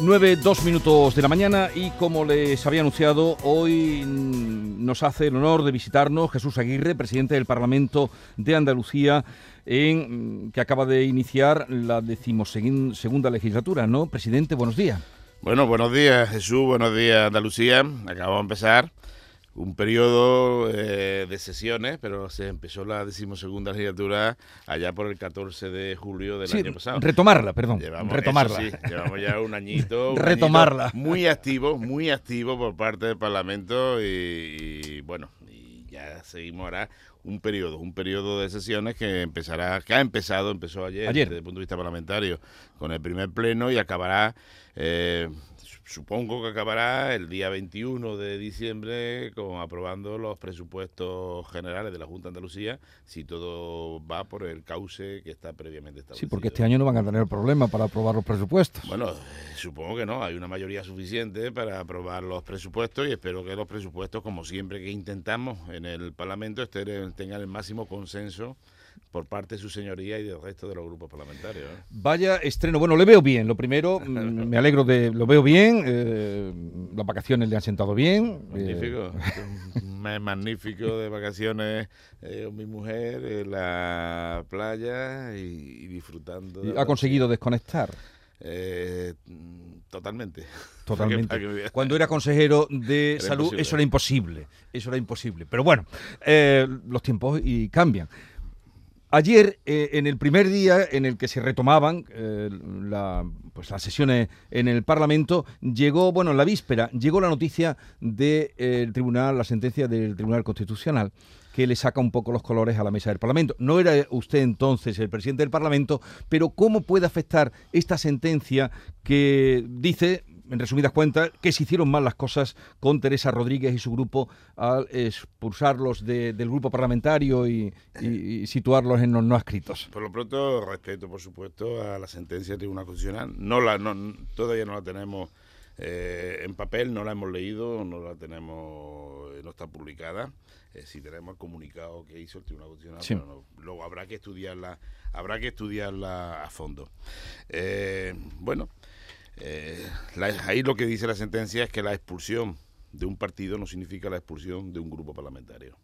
9, 2 minutos de la mañana y como les había anunciado, hoy nos hace el honor de visitarnos Jesús Aguirre, presidente del Parlamento de Andalucía, en, que acaba de iniciar la decimosegunda legislatura, ¿no? Presidente, buenos días. Bueno, buenos días Jesús, buenos días Andalucía. Acabamos de empezar un periodo eh, de sesiones, pero se empezó la decimosegunda legislatura allá por el 14 de julio del año pasado. Retomarla, perdón. Llevamos, retomarla. sí, llevamos ya un añito. retomarla. muy activo, muy activo por parte del Parlamento y, bueno, y ya seguimos ahora un periodo, un periodo de sesiones que empezará, que ha empezado, empezó ayer, ayer. desde el punto de vista parlamentario, con el primer pleno y acabará eh, supongo que acabará el día 21 de diciembre con aprobando los presupuestos generales de la Junta de Andalucía, si todo va por el cauce que está previamente establecido. Sí, porque este año no van a tener problema para aprobar los presupuestos. Bueno, supongo que no, hay una mayoría suficiente para aprobar los presupuestos y espero que los presupuestos, como siempre que intentamos en el Parlamento, estén, tengan el máximo consenso por parte de su señoría y del resto de los grupos parlamentarios. ¿eh? Vaya estreno. Bueno, le veo bien. Lo primero, mm, me alegro de. Lo veo bien. Eh, las vacaciones le han sentado bien. Magnífico. Un mes magnífico de vacaciones eh, con mi mujer en la playa y, disfrutando. ¿Ha conseguido desconectar? totalmente. Totalmente. Cuando era consejero de salud, eso era imposible. Eso era imposible. Pero bueno, los tiempos y cambian. Ayer, eh, en el primer día en el que se retomaban eh, pues las sesiones en el Parlamento, llegó, bueno, en la víspera, llegó la noticia del eh, Tribunal, la sentencia del Tribunal Constitucional, que le saca un poco los colores a la mesa del Parlamento. No era usted entonces el presidente del Parlamento, pero ¿cómo puede afectar esta sentencia que dice en resumidas cuentas, que se hicieron mal las cosas con Teresa Rodríguez y su grupo al expulsarlos del grupo parlamentario y, situarlos en los no escritos. Por lo pronto, respeto, por supuesto, a la sentencia del Tribunal Constitucional. No la, todavía no la tenemos eh, en papel, no la hemos leído, no la tenemos, no está publicada. Eh, si tenemos el comunicado que hizo el Tribunal Constitucional, luego habrá que estudiarla, habrá que estudiarla a fondo. Eh, bueno. Eh, ahí lo que dice la sentencia es que la expulsión de un partido no significa la expulsión de un grupo parlamentario.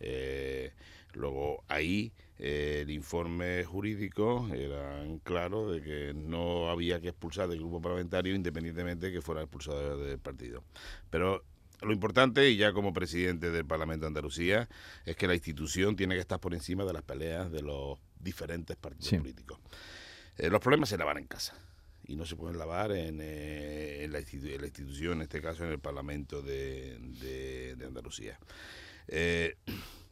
Eh, luego ahí eh, el informe jurídico era claro de que no había que expulsar del grupo parlamentario independientemente de que fuera expulsado del partido. Pero lo importante, y ya como presidente del Parlamento de Andalucía, es que la institución tiene que estar por encima de las peleas de los diferentes partidos políticos. los problemas se lavan en casa y no se pueden lavar en, eh, la, institución, en este caso en el Parlamento de, Andalucía. Eh,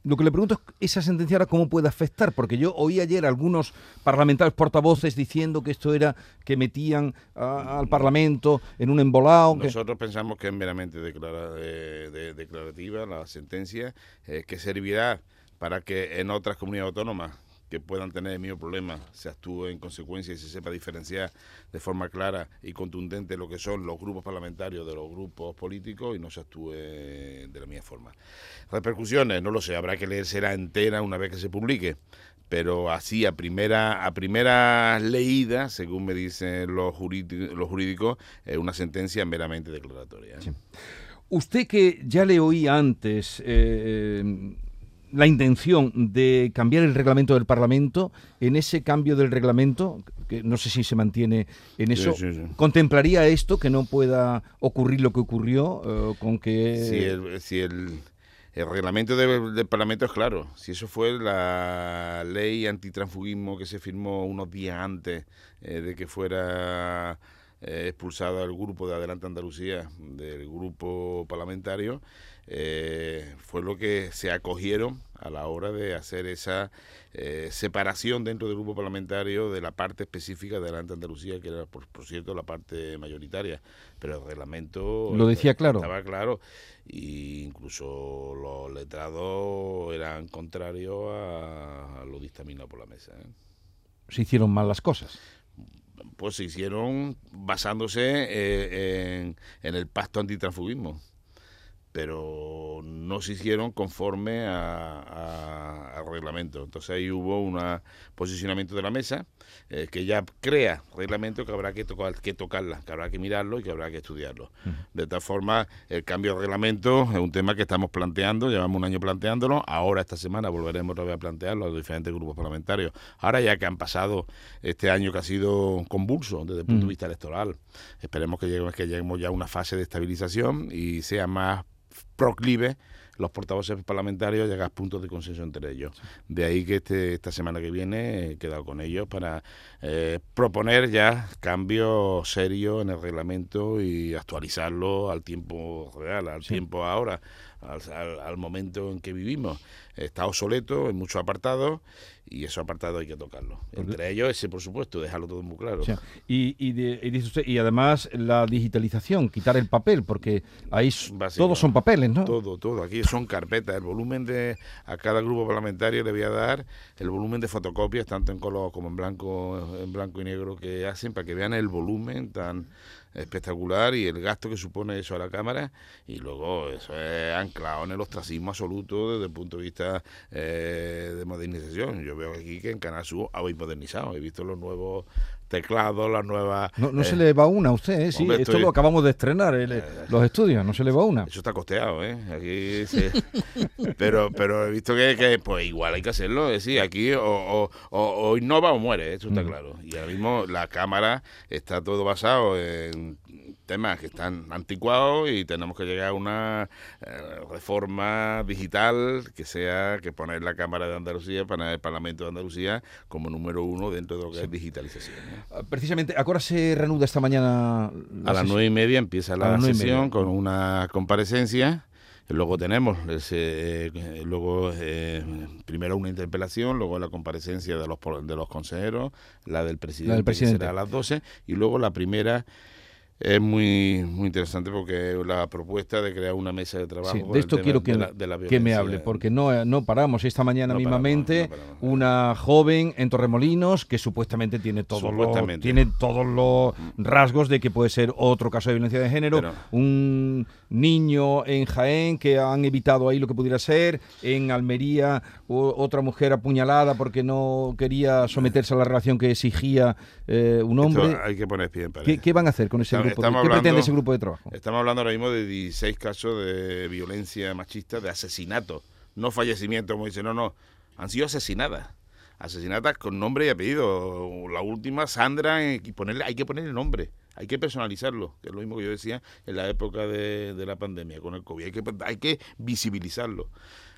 lo que le pregunto es, ¿esa sentencia ahora cómo puede afectar? Porque yo oí ayer algunos parlamentarios portavoces diciendo que esto era que metían al Parlamento en un embolado. Nosotros pensamos que es meramente declarativa la sentencia, eh, que servirá para que en otras comunidades autónomas que puedan tener el mismo problema se actúe en consecuencia y se sepa diferenciar de forma clara y contundente lo que son los grupos parlamentarios de los grupos políticos y no se actúe de la misma forma. Repercusiones, no lo sé, habrá que leerse entera una vez que se publique, pero así a primera a primera leída, según me dicen los, jurídicos, es una sentencia meramente declaratoria. ¿eh? Usted que ya le oí antes eh, eh, la intención de cambiar el reglamento del Parlamento, en ese cambio del reglamento, que no sé si se mantiene en eso, ¿contemplaría esto que no pueda ocurrir lo que ocurrió eh, con que... Si el, reglamento del, Parlamento es claro, si eso fue la ley antitransfugismo que se firmó unos días antes eh, de que fuera eh, expulsado el grupo de Adelante Andalucía, del grupo parlamentario, eh, fue lo que se acogieron a la hora de hacer esa eh, separación dentro del grupo parlamentario de la parte específica de Adelante Andalucía, que era, por, cierto, la parte mayoritaria. Pero el reglamento... Lo decía claro. Estaba claro. E incluso los letrados eran contrarios a, lo dictaminado por la mesa. Se hicieron mal las cosas pues se hicieron basándose eh, en, el pacto antitransfugismo. Pero no se hicieron conforme al reglamento. Entonces ahí hubo un posicionamiento de la mesa eh, que ya crea reglamento que habrá que, tocar, que tocarla, que habrá que mirarlo y que habrá que estudiarlo. De tal forma, el cambio de reglamento es un tema que estamos planteando, llevamos un año planteándolo, ahora esta semana volveremos otra vez a plantearlo a los diferentes grupos parlamentarios. Ahora ya que han pasado este año que ha sido convulso desde el punto de vista electoral, esperemos que lleguemos, que lleguemos ya a una fase de estabilización y sea más proclive los portavoces parlamentarios llegar a puntos de consenso entre ellos. De ahí que este, esta semana que viene he quedado con ellos para eh, proponer ya cambios serios en el reglamento y actualizarlo al tiempo real, al tiempo ahora, al, momento en que vivimos. Está obsoleto en muchos apartados y esos apartados hay que tocarlo. Entre ellos ese, por supuesto, dejarlo todo muy claro. y, y, además la digitalización, quitar el papel, porque ahí todos son papeles, ¿no? Todo, todo. Aquí son carpetas. El volumen de a cada grupo parlamentario le voy a dar el volumen de fotocopias, tanto en color como en blanco, en blanco y negro que hacen, para que vean el volumen tan espectacular y el gasto que supone eso a la Cámara y luego eso es anclado en el ostracismo absoluto desde el punto de vista eh, de modernización. Yo veo aquí que en Canal Sur habéis modernizado, he visto los nuevos teclados, las nuevas... No, no se le va una a usted, ¿eh? sí, esto lo acabamos de estrenar, eh, los estudios, no se le va una. Eso está costeado, ¿eh? Aquí pero, pero he visto que, pues igual hay que hacerlo, es decir, aquí o, o, innova o muere, eso está mm. claro. Y ahora mismo la cámara está todo basado en temas que están anticuados y tenemos que llegar a una eh, reforma digital que sea que poner la Cámara de Andalucía, para el Parlamento de Andalucía como número uno dentro de lo que es digitalización. Precisamente, ¿a qué hora se reanuda esta mañana? a las nueve y media empieza la sesión con una comparecencia. Luego tenemos, eh, luego eh, primero una interpelación, luego la comparecencia de los de los consejeros, la del presidente, del presidente. será a las 12, y luego la primera es muy muy interesante porque la propuesta de crear una mesa de trabajo de esto quiero que, que, me hable porque no no paramos esta mañana mismamente una joven en Torremolinos que supuestamente tiene todos los tiene todos los rasgos de que puede ser otro caso de violencia de género un niño en Jaén que han evitado ahí lo que pudiera ser en Almería otra mujer apuñalada porque no quería someterse a la relación que exigía eh, un hombre hay que poner pie ¿Qué, ¿Qué, van a hacer con ese grupo ¿Qué pretende ese grupo de trabajo? Estamos hablando ahora mismo de 16 casos de violencia machista, de asesinato, no fallecimiento, como dice, no, no, han sido asesinadas. Asesinadas con nombre y apellido. La última, Sandra, y ponerle, hay que ponerle nombre. Hay que personalizarlo, que es lo mismo que yo decía en la época de, la pandemia con el COVID. Hay que, hay que visibilizarlo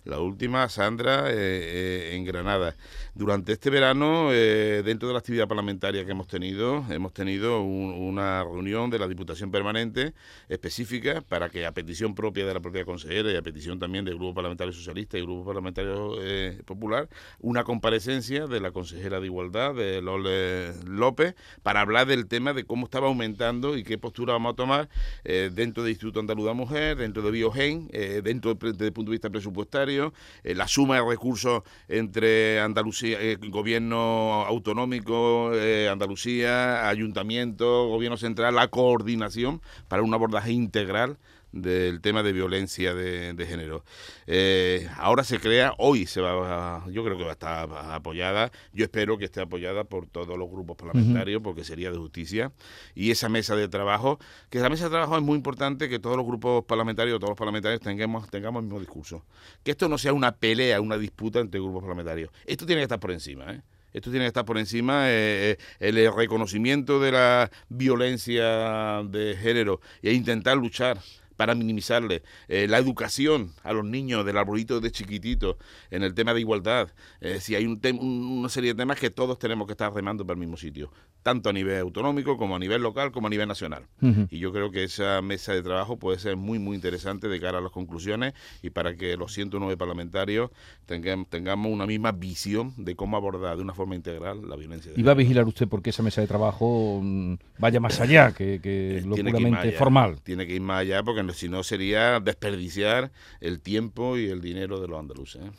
la última, Sandra, eh, eh, en Granada. Durante este verano, eh, dentro de la actividad parlamentaria que hemos tenido, hemos tenido una reunión de la Diputación Permanente específica para que, a petición propia de la propia consejera y a petición también del Grupo Parlamentario Socialista y Grupo Parlamentario Popular, una comparecencia de la consejera de Igualdad, de Lole López, para hablar del tema de cómo estaba aumentando y qué postura vamos a tomar dentro del Instituto Andaluz de Mujer, dentro de Biogen, dentro desde el punto de vista presupuestario eh, la suma de recursos entre Andalucía, eh, gobierno autonómico, eh, Andalucía, ayuntamiento, gobierno central, la coordinación para un abordaje integral del tema de violencia de, género. Eh, ahora se crea, hoy se va, yo creo que va a estar apoyada, yo espero que esté apoyada por todos los grupos parlamentarios, porque sería de justicia, y esa mesa de trabajo, que la mesa de trabajo es muy importante que todos los grupos parlamentarios, todos los parlamentarios tengamos, tengamos el mismo discurso. Que esto no sea una pelea, una disputa entre grupos parlamentarios. Esto tiene que estar por encima, ¿eh? Esto tiene que estar por encima eh, el reconocimiento de la violencia de género e intentar luchar para minimizarle. Eh, la educación a los niños del arbolito de chiquitito en el tema de igualdad. Eh, si hay un una serie de temas que todos tenemos que estar remando para el mismo sitio, tanto a nivel autonómico como a nivel local como a nivel nacional. Y yo creo que esa mesa de trabajo puede ser muy, muy interesante de cara a las conclusiones y para que los 109 parlamentarios tengamos, tengamos una misma visión de cómo abordar de una forma integral la violencia. ¿Y va a vigilar usted porque esa mesa de trabajo mm, vaya más allá que, que eh, lo puramente formal? Tiene que ir más allá porque si no sería desperdiciar el tiempo y el dinero de los andaluces. ¿eh?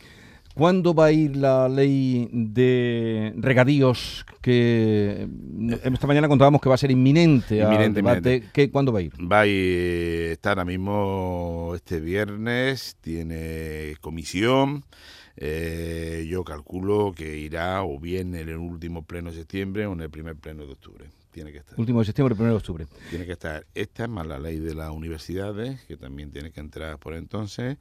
¿Cuándo va a ir la ley de regadíos que esta mañana contábamos que va a ser inminente, inminente debate? ¿Cuándo va a ir? Va a ir, está ahora mismo este viernes, tiene comisión. Eh, yo calculo que irá o bien en el último pleno de septiembre o en el primer pleno de octubre tiene que estar. Último de septiembre, primero de octubre. Tiene que estar esta más la ley de las universidades, que también tiene que entrar por entonces.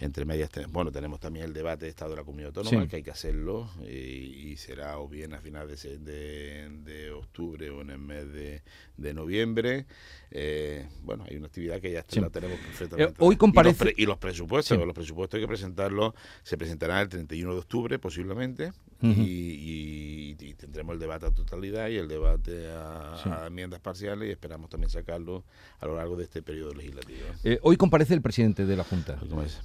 Entre medias, bueno, tenemos también el debate de Estado de la Comunidad Autónoma, que hay que hacerlo, y, será o bien a finales de, de, octubre o en el mes de, de noviembre. Eh, bueno, hay una actividad que ya la tenemos perfectamente. Eh, hoy comparece... Y los, presupuestos, los presupuestos hay que presentarlos, se presentarán el 31 de octubre posiblemente, y, tendremos el debate a totalidad y el debate a, enmiendas parciales y esperamos también sacarlo a lo largo de este periodo legislativo. Eh, hoy comparece el presidente de la Junta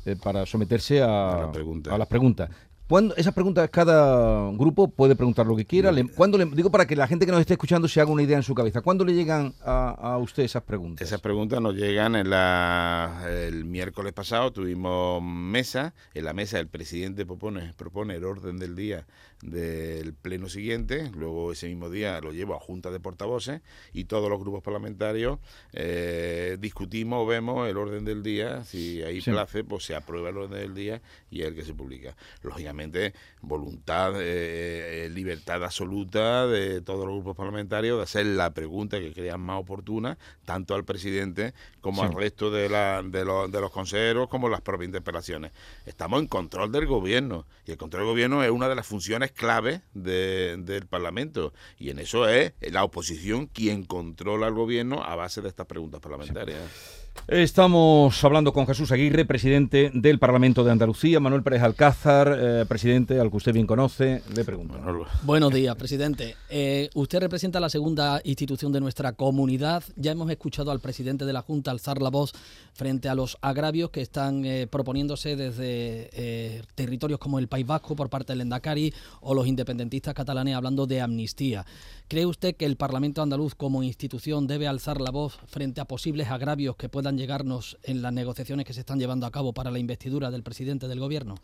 eh, para someterse a, a las preguntas. Cuando, esas preguntas, cada grupo puede preguntar lo que quiera. Le, le, digo para que la gente que nos esté escuchando se haga una idea en su cabeza. ¿Cuándo le llegan a, usted esas preguntas? Esas preguntas nos llegan en la, el miércoles pasado. Tuvimos mesa. En la mesa el presidente propone, propone el orden del día del pleno siguiente. Luego ese mismo día lo llevo a junta de portavoces y todos los grupos parlamentarios eh, discutimos, vemos el orden del día. Si hay place, pues se aprueba el orden del día y es el que se publica. Lógicamente voluntad, eh, eh, libertad absoluta de todos los grupos parlamentarios de hacer la pregunta que crean más oportuna, tanto al presidente como al resto de, la, de, los, de los consejeros, como las propias interpelaciones. Estamos en control del gobierno y el control del gobierno es una de las funciones clave del Parlamento y en eso es la oposición quien controla al gobierno a base de estas preguntas parlamentarias. Estamos hablando con Jesús Aguirre, presidente del Parlamento de Andalucía, Manuel Pérez Alcázar, eh, presidente al que usted bien conoce. Le pregunto. Buenos días, presidente. Eh, usted representa la segunda institución de nuestra comunidad. Ya hemos escuchado al presidente de la Junta alzar la voz frente a los agravios que están eh, proponiéndose desde territorios como el País Vasco por parte del Endacari o los independentistas catalanes hablando de amnistía. ¿Cree usted que el Parlamento andaluz como institución debe alzar la voz frente a posibles agravios que puedan llegarnos en las negociaciones que se están llevando a cabo para la investidura del presidente del gobierno?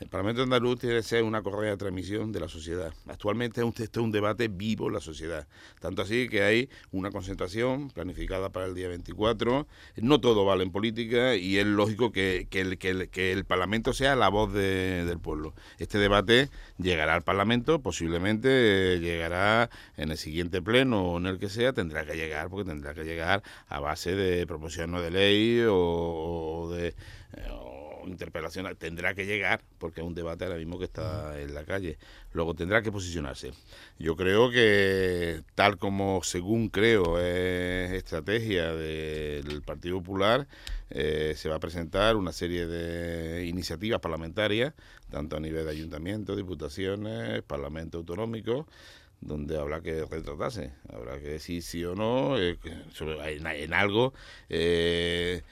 El Parlamento andaluz tiene que ser una correa de transmisión de la sociedad. Actualmente es un, es un debate vivo en la sociedad. Tanto así que hay una concentración planificada para el día 24. No todo vale en política y es lógico que, el, que, el, Parlamento sea la voz del pueblo. Este debate llegará al Parlamento, posiblemente llegará en el siguiente pleno o en el que sea, tendrá que llegar, porque tendrá que llegar a base de proposición de ley o, de... Eh, interpelación tendrá que llegar, porque es un debate ahora mismo que está en la calle. Luego tendrá que posicionarse. Yo creo que, tal como según creo es estrategia del Partido Popular, eh, se va a presentar una serie de iniciativas parlamentarias, tanto a nivel de ayuntamientos, diputaciones, parlamento autonómico, donde habrá que retratarse, habrá que decir sí o no eh, en, algo eh,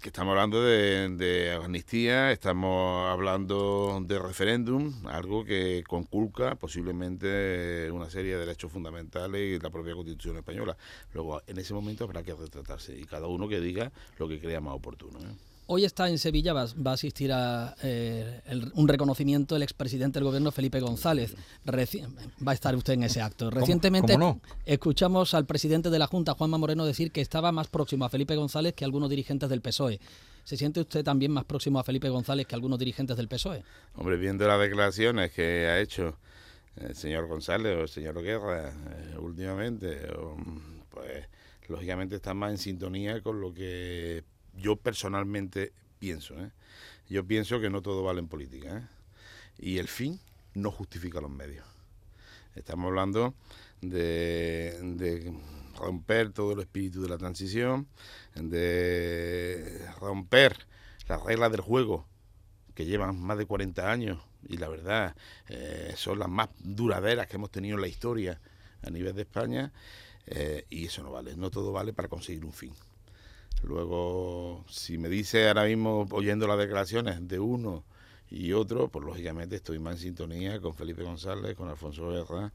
que estamos hablando de, amnistía, estamos hablando de referéndum, algo que conculca posiblemente una serie de derechos fundamentales y la propia Constitución española. Luego, en ese momento habrá que retratarse y cada uno que diga lo que crea más oportuno. ¿eh? Hoy está en Sevilla, va, a asistir a eh, un reconocimiento el expresidente del gobierno Felipe González. va a estar usted en ese acto. Recientemente escuchamos al presidente de la Junta, Juanma Moreno, decir que estaba más próximo a Felipe González que algunos dirigentes del PSOE. ¿Se siente usted también más próximo a Felipe González que algunos dirigentes del PSOE? Hombre, viendo las declaraciones que ha hecho el señor González o el señor Guerra eh, últimamente, pues lógicamente está más en sintonía con lo que yo personalmente pienso. ¿eh? Yo pienso que no todo vale en política. ¿eh? Y el fin no justifica los medios. Estamos hablando de, romper todo el espíritu de la transición, de romper las reglas del juego que llevan más de 40 años y la verdad eh, son las más duraderas que hemos tenido en la historia a nivel de España y eso no vale, no todo vale para conseguir un fin. Luego, si me dice ahora mismo, oyendo las declaraciones de uno y otro, pues lógicamente estoy más en sintonía con Felipe González, con Alfonso Guerra,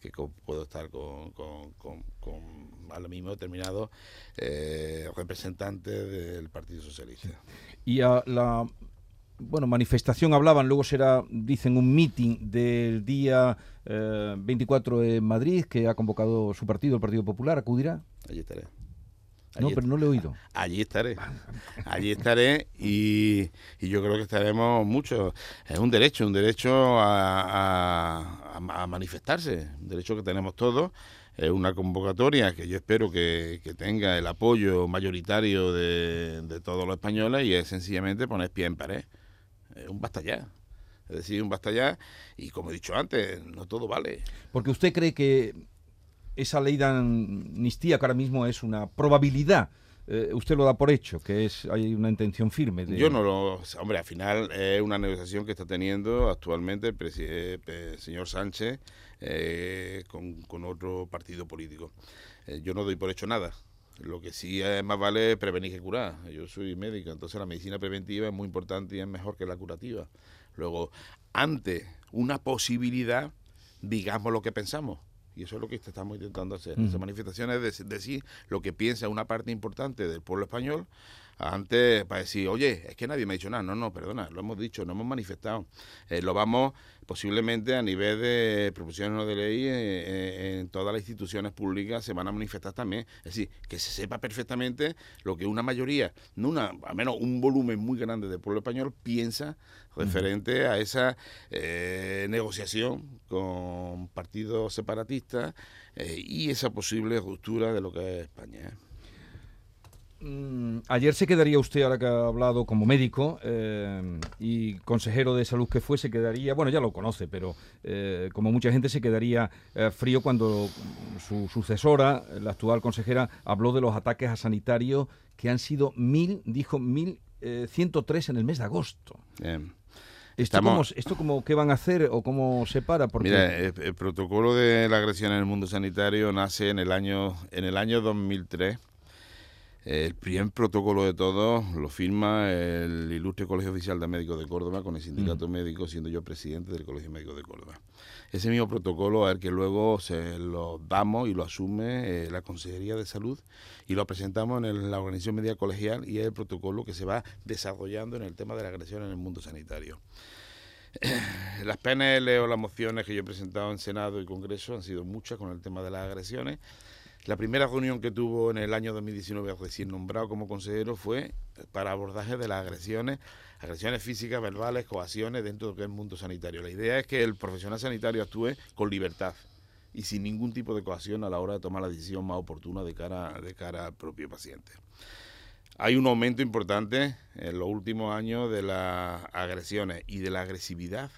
que puedo estar con, con, con, con al mismo determinado eh, representante del Partido Socialista. Y a la bueno, manifestación hablaban, luego será, dicen, un meeting del día 24 en Madrid que ha convocado su partido, el Partido Popular, ¿acudirá? Allí estaré. No, pero no le he oído. Allí estaré. Allí estaré y, yo creo que estaremos mucho. Es un derecho, un derecho a, manifestarse, un derecho que tenemos todos. Es una convocatoria que yo espero que, tenga el apoyo mayoritario de, de, todos los españoles y es sencillamente poner pie en pared. Es un basta ya. Es decir, un basta ya. Y como he dicho antes, no todo vale. Porque usted cree que esa ley de amnistía, que ahora mismo es una probabilidad, eh, usted lo da por hecho, que es hay una intención firme. Yo no lo. Hombre, al final es una negociación que está teniendo actualmente el, eh, señor Sánchez eh, con, otro partido político. yo no doy por hecho nada. Lo que sí es más vale prevenir que curar. Yo soy médico, entonces la medicina preventiva es muy importante y es mejor que la curativa. Luego, ante una posibilidad, digamos lo que pensamos. Y eso es lo que estamos intentando hacer. Esa manifestación es decir lo que piensa una parte importante del pueblo español antes para decir, oye, es que nadie me ha dicho nada. No, no, perdona, lo hemos dicho, no hemos manifestado. Eh, lo vamos posiblemente a nivel de proposiciones de ley eh, eh, en todas las instituciones públicas se van a manifestar también. Es decir, que se sepa perfectamente lo que una mayoría, no una, al menos un volumen muy grande del pueblo español piensa referente a esa negociación con partidos separatistas y esa posible ruptura de lo que es España. Mm, ayer se quedaría usted, ahora que ha hablado como médico eh, y consejero de salud que fue, se quedaría, bueno, ya lo conoce, pero eh, como mucha gente se quedaría eh, frío cuando su sucesora, la actual consejera, habló de los ataques a sanitarios que han sido mil, dijo mil ciento tres en el mes de agosto. ¿Esto, cómo, ¿Esto como qué van a hacer o cómo se para? Porque... Mira, el, protocolo de la agresión en el mundo sanitario nace en el año, en el año 2003 el primer protocolo de todos lo firma el ilustre Colegio Oficial de Médicos de Córdoba con el sindicato médico, siendo yo presidente del Colegio Médico de Córdoba. Ese mismo protocolo es el que luego se lo damos y lo asume eh, la Consejería de Salud y lo presentamos en la Organización Médica Colegial y es el protocolo que se va desarrollando en el tema de la agresión en el mundo sanitario. Las PNL o las mociones que yo he presentado en Senado y Congreso han sido muchas con el tema de las agresiones la primera reunión que tuvo en el año 2019, recién nombrado como consejero, fue para abordaje de las agresiones, agresiones físicas, verbales, coacciones dentro del mundo sanitario. La idea es que el profesional sanitario actúe con libertad y sin ningún tipo de coacción a la hora de tomar la decisión más oportuna de cara, de cara al propio paciente. Hay un aumento importante en los últimos años de las agresiones y de la agresividad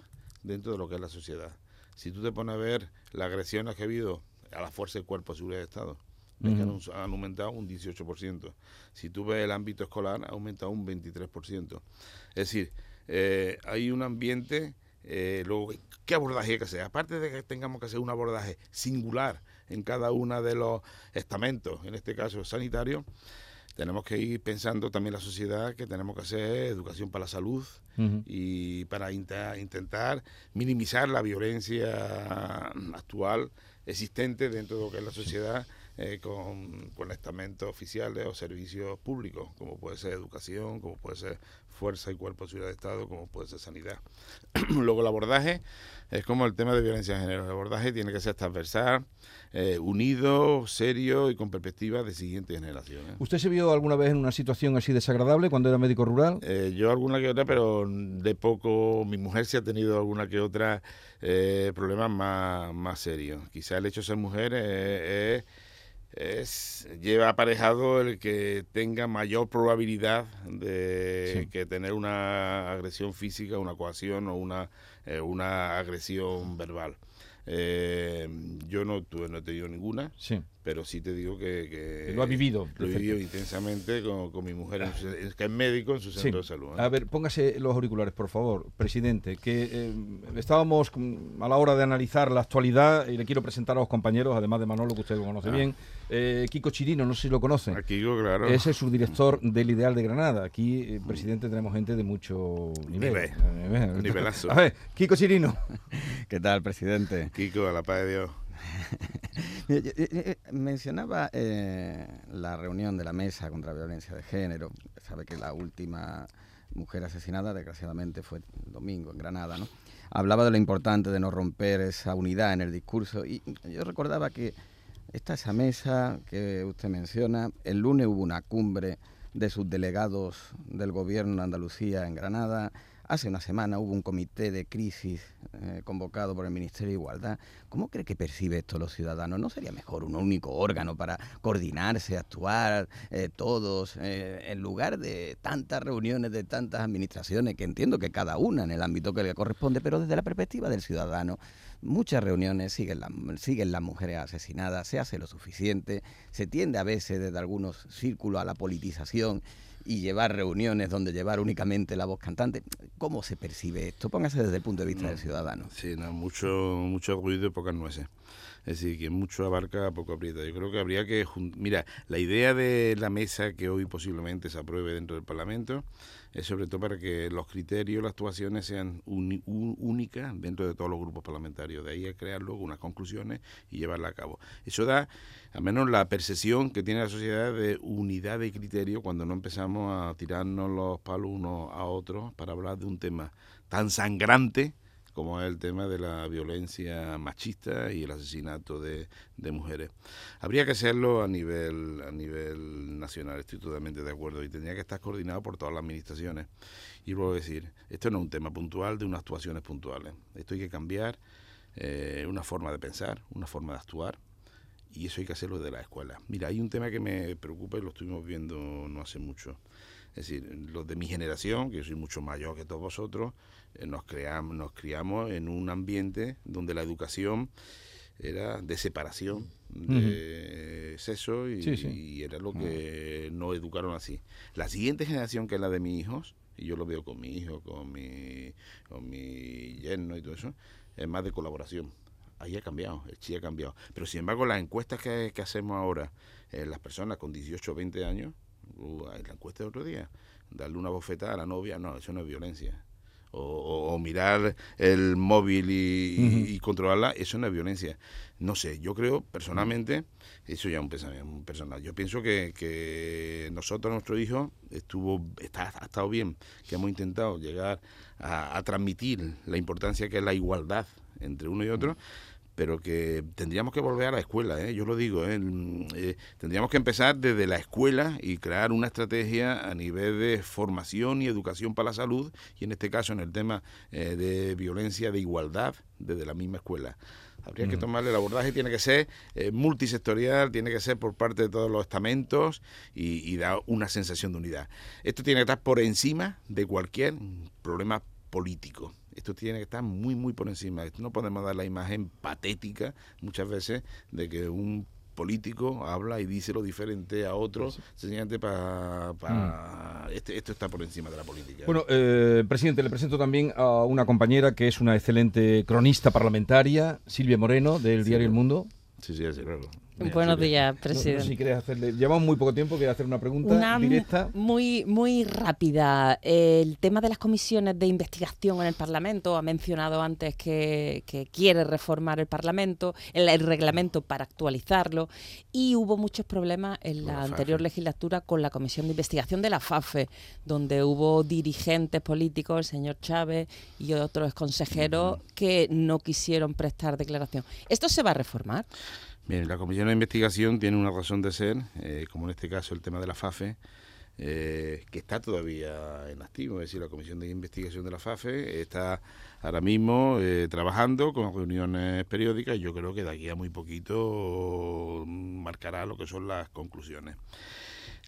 dentro de lo que es la sociedad. Si tú te pones a ver las agresiones que ha habido a la Fuerza del Cuerpo de Seguridad de Estado. han, aumentado un 18%. Si tú ves el ámbito escolar, ha aumentado un 23%. Es decir, eh, hay un ambiente, eh, luego, ¿qué abordaje hay que hacer? Aparte de que tengamos que hacer un abordaje singular en cada uno de los estamentos, en este caso sanitario, tenemos que ir pensando también la sociedad que tenemos que hacer educación para la salud y para intentar minimizar la violencia actual existente dentro de lo que es la sociedad eh, con, con estamentos oficiales o servicios públicos, como puede ser educación, como puede ser fuerza y cuerpo de seguridad de Estado, como puede ser sanidad. Luego el abordaje es como el tema de violencia de género. El abordaje tiene que ser transversal, eh, unido, serio y con perspectiva de siguiente generación. ¿Usted se vio alguna vez en una situación así desagradable cuando era médico rural? Eh, yo alguna que otra, pero de poco. Mi mujer sí ha tenido alguna que otra eh, problemas más, más serios. Quizá el hecho de ser mujer es es, lleva aparejado el que tenga mayor probabilidad de que tener una agresión física, una coacción o una, eh, una agresión verbal. Eh, yo no, tuve, no he tenido ninguna, sí. pero sí te digo que, lo ha vivido. Lo he vivido intensamente con, mi mujer, que es médico en su centro de salud. ¿eh? A ver, póngase los auriculares, por favor, presidente, que eh, estábamos a la hora de analizar la actualidad y le quiero presentar a los compañeros, además de Manolo, que usted lo conoce ah. bien, Kiko Chirino, no sé si lo conocen. A Kiko, claro. Ese es su director del Ideal de Granada. Aquí, presidente, tenemos gente de mucho nivel. nivel. Nivelazo. A ver, Kiko Chirino. ¿Qué tal, presidente? Kiko, a la paz de Dios. Mencionaba eh, la reunión de la mesa contra la violencia de género. Sabe que la última mujer asesinada, desgraciadamente fue el domingo en Granada, ¿no? Hablaba de lo importante de no romper esa unidad en el discurso y yo recordaba que esta esa mesa que usted menciona, el lunes hubo una cumbre de subdelegados del gobierno de Andalucía en Granada, Hace una semana hubo un comité de crisis eh, convocado por el Ministerio de Igualdad. ¿Cómo cree que percibe esto los ciudadanos? ¿No sería mejor un único órgano para coordinarse, actuar eh, todos, eh, en lugar de tantas reuniones de tantas administraciones, que entiendo que cada una en el ámbito que le corresponde, pero desde la perspectiva del ciudadano? Muchas reuniones siguen, siguen las mujeres asesinadas, se hace lo suficiente, se tiende a veces desde algunos círculos a la politización y llevar reuniones donde llevar únicamente la voz cantante. ¿Cómo se percibe esto? Póngase desde el punto de vista del ciudadano. Sí, no, mucho, mucho ruido y pocas nueces. Es decir, que mucho abarca, poco aprieta. Yo creo que habría que... Mira, la idea de la mesa que hoy posiblemente se apruebe dentro del Parlamento es sobre todo para que los criterios, las actuaciones sean únicas dentro de todos los grupos parlamentarios. De ahí a crear luego unas conclusiones y llevarlas a cabo. Eso da, al menos, la percepción que tiene la sociedad de unidad de criterio cuando no empezamos a tirarnos los palos unos a otros para hablar de un tema tan sangrante como es el tema de la violencia machista y el asesinato de, mujeres. Habría que hacerlo a nivel, a nivel nacional, estoy totalmente de acuerdo, y tendría que estar coordinado por todas las administraciones. Y luego decir, esto no es un tema puntual de unas actuaciones puntuales, esto hay que cambiar eh, una forma de pensar, una forma de actuar, y eso hay que hacerlo desde la escuela. Mira, hay un tema que me preocupa y lo estuvimos viendo no hace mucho. Es decir, los de mi generación, que yo soy mucho mayor que todos vosotros, eh, nos, creamos, nos criamos en un ambiente donde la educación era de separación de sexo y, era lo que no educaron así. La siguiente generación, que es la de mis hijos, y yo lo veo con mi hijo, con mi, con mi yerno y todo eso, es más de colaboración. Ahí ha cambiado, el chi ha cambiado. Pero sin embargo, las encuestas que, hacemos ahora, eh, las personas con 18 o 20 años, uh, la encuesta de otro día, darle una bofetada a la novia, no, eso no es violencia. O, mirar el móvil y, controlarla, eso no es violencia. No sé, yo creo personalmente, eso ya es un pensamiento personal, yo pienso que, que nosotros, nuestro hijo, estuvo, está, ha estado bien, que hemos intentado llegar a, a transmitir la importancia que es la igualdad entre uno y otro, pero que tendríamos que volver a la escuela, ¿eh? yo lo digo, ¿eh? Eh, tendríamos que empezar desde la escuela y crear una estrategia a nivel de formación y educación para la salud, y en este caso en el tema de violencia, de igualdad, desde la misma escuela. Habría que tomarle el abordaje, tiene que ser multisectorial, tiene que ser por parte de todos los estamentos y, y dar una sensación de unidad. Esto tiene que estar por encima de cualquier problema político. Esto tiene que estar muy, muy por encima. No podemos dar la imagen patética muchas veces de que un político habla y dice lo diferente a otro, sencillamente para... Mm. este, esto está por encima de la política. Bueno, eh, presidente, le presento también a una compañera que es una excelente cronista parlamentaria, Silvia Moreno, del diario El Mundo. Sí, sí, sí, claro. Buenos días, presidente. si quieres hacerle, llevamos muy poco tiempo, quería hacer una pregunta directa. Muy, muy rápida. El tema de las comisiones de investigación en el Parlamento, ha mencionado antes que, quiere reformar el Parlamento, el, reglamento para actualizarlo, y hubo muchos problemas en la, anterior legislatura con la comisión de investigación de la FAFE, donde hubo dirigentes políticos, el señor Chávez y otros consejeros, que no quisieron prestar declaración. ¿Esto se va a reformar? Bien, la comisión de investigación tiene una razón de ser, eh, como en este caso el tema de la FAFE, eh, que está todavía en activo, es decir, la comisión de investigación de la FAFE está ahora mismo eh, trabajando con reuniones periódicas y yo creo que de aquí a muy poquito marcará lo que son las conclusiones.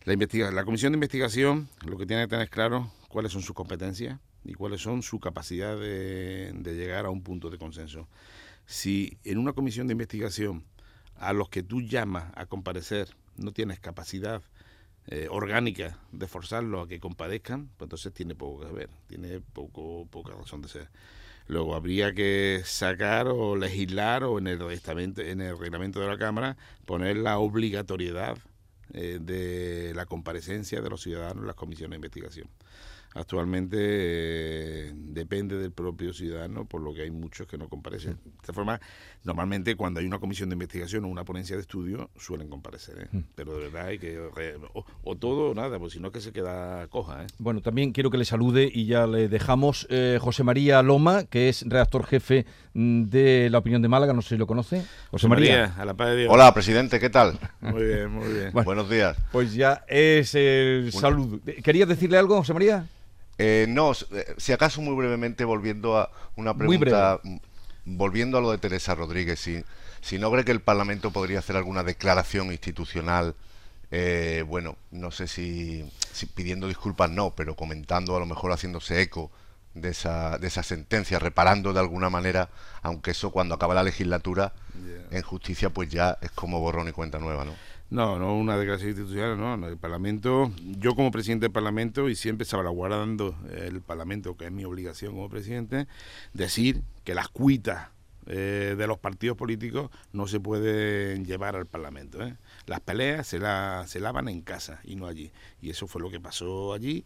La, la comisión de investigación lo que tiene que tener claro cuáles son sus competencias y cuáles son su capacidad de llegar a un punto de consenso. Si en una comisión de investigación a los que tú llamas a comparecer no tienes capacidad eh, orgánica de forzarlos a que comparezcan, pues entonces tiene poco que ver, tiene poco, poca razón de ser. Luego habría que sacar o legislar o en el, reglamento, en el reglamento de la Cámara poner la obligatoriedad eh, de la comparecencia de los ciudadanos en las comisiones de investigación. Actualmente eh, depende del propio ciudadano, por lo que hay muchos que no comparecen. De esta forma, normalmente cuando hay una comisión de investigación o una ponencia de estudio, suelen comparecer, ¿eh? mm. pero de verdad hay que... O, todo o nada, pues si no que se queda coja. ¿eh? Bueno, también quiero que le salude y ya le dejamos José María Loma, que es redactor jefe mm, de La Opinión de Málaga, no sé si lo conoce. José María. a la paz de Dios. Hola, presidente, ¿qué tal? Muy bien, muy bien. Buenos días. Pues ya es el saludo. ¿Querías decirle algo, José María? Eh, no, eh, si acaso muy brevemente volviendo a una pregunta, mm, volviendo a lo de Teresa Rodríguez, si, si no cree que el Parlamento podría hacer alguna declaración institucional, eh, bueno, no sé si, pidiendo disculpas no, pero comentando, a lo mejor haciéndose eco de esa, de esa sentencia, reparando de alguna manera, aunque eso cuando acaba la legislatura, en justicia, pues ya es como borrón y cuenta nueva, ¿no? No, no una declaración institucional, no, El Parlamento, yo como presidente del Parlamento y siempre salvaguardando el Parlamento, que es mi obligación como presidente, decir que las cuitas eh, de los partidos políticos no se pueden llevar al Parlamento. ¿eh? Las peleas se, la, se lavan en casa y no allí. Y eso fue lo que pasó allí.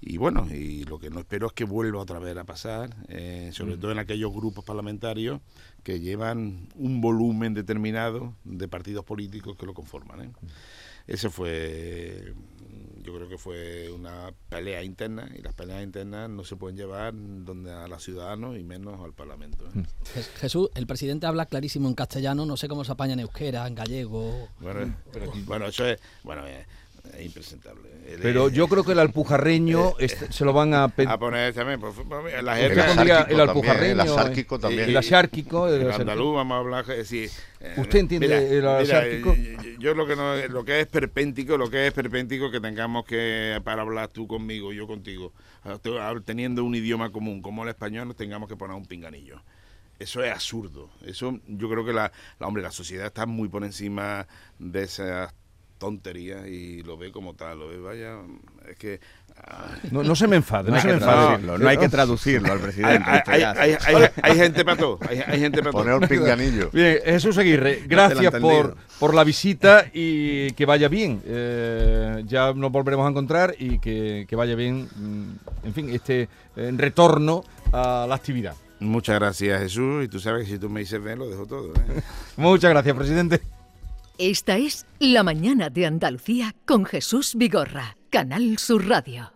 Y bueno, y lo que no espero es que vuelva otra vez a pasar, eh, sobre mm. todo en aquellos grupos parlamentarios que llevan un volumen determinado de partidos políticos que lo conforman. ¿eh? Ese fue, yo creo que fue una pelea interna y las peleas internas no se pueden llevar donde a los ciudadanos y menos al Parlamento. ¿eh? Jesús, el presidente habla clarísimo en castellano, no sé cómo se apaña en euskera, en gallego. Bueno, bueno eso es, bueno, eh, es impresentable. Pero yo creo que el alpujarreño eh, este, se lo van a pedir. A poner también, por, la jerga. El, alpujarreño. El asárquico también. El asárquico. El, andaluz, vamos a hablar. Sí, eh, ¿Usted entiende el asárquico? Yo, lo que no, lo que es perpéntico, lo que es perpéntico que tengamos que, para hablar tú conmigo, yo contigo, teniendo un idioma común como el español, nos tengamos que poner un pinganillo eso es absurdo. Eso yo creo que la, la, hombre, la sociedad está muy por encima de esas tontería y lo ve como tal, lo ve, vaya, es que... No, no, se me enfade, no, se me enfade. No, hay que traducirlo al presidente. Hay, hay, hay, gente para todo, hay, gente para Poner un pinganillo. Bien, Jesús Aguirre, gracias por, por la visita y que vaya bien. Eh, ya nos volveremos a encontrar y que, que vaya bien, mm, en fin, este eh, retorno a la actividad. Muchas gracias, Jesús. Y tú sabes que si tú me dices ven, lo dejo todo. ¿eh? Muchas gracias, presidente. Esta es La Mañana de Andalucía con Jesús Vigorra, Canal Sur Radio.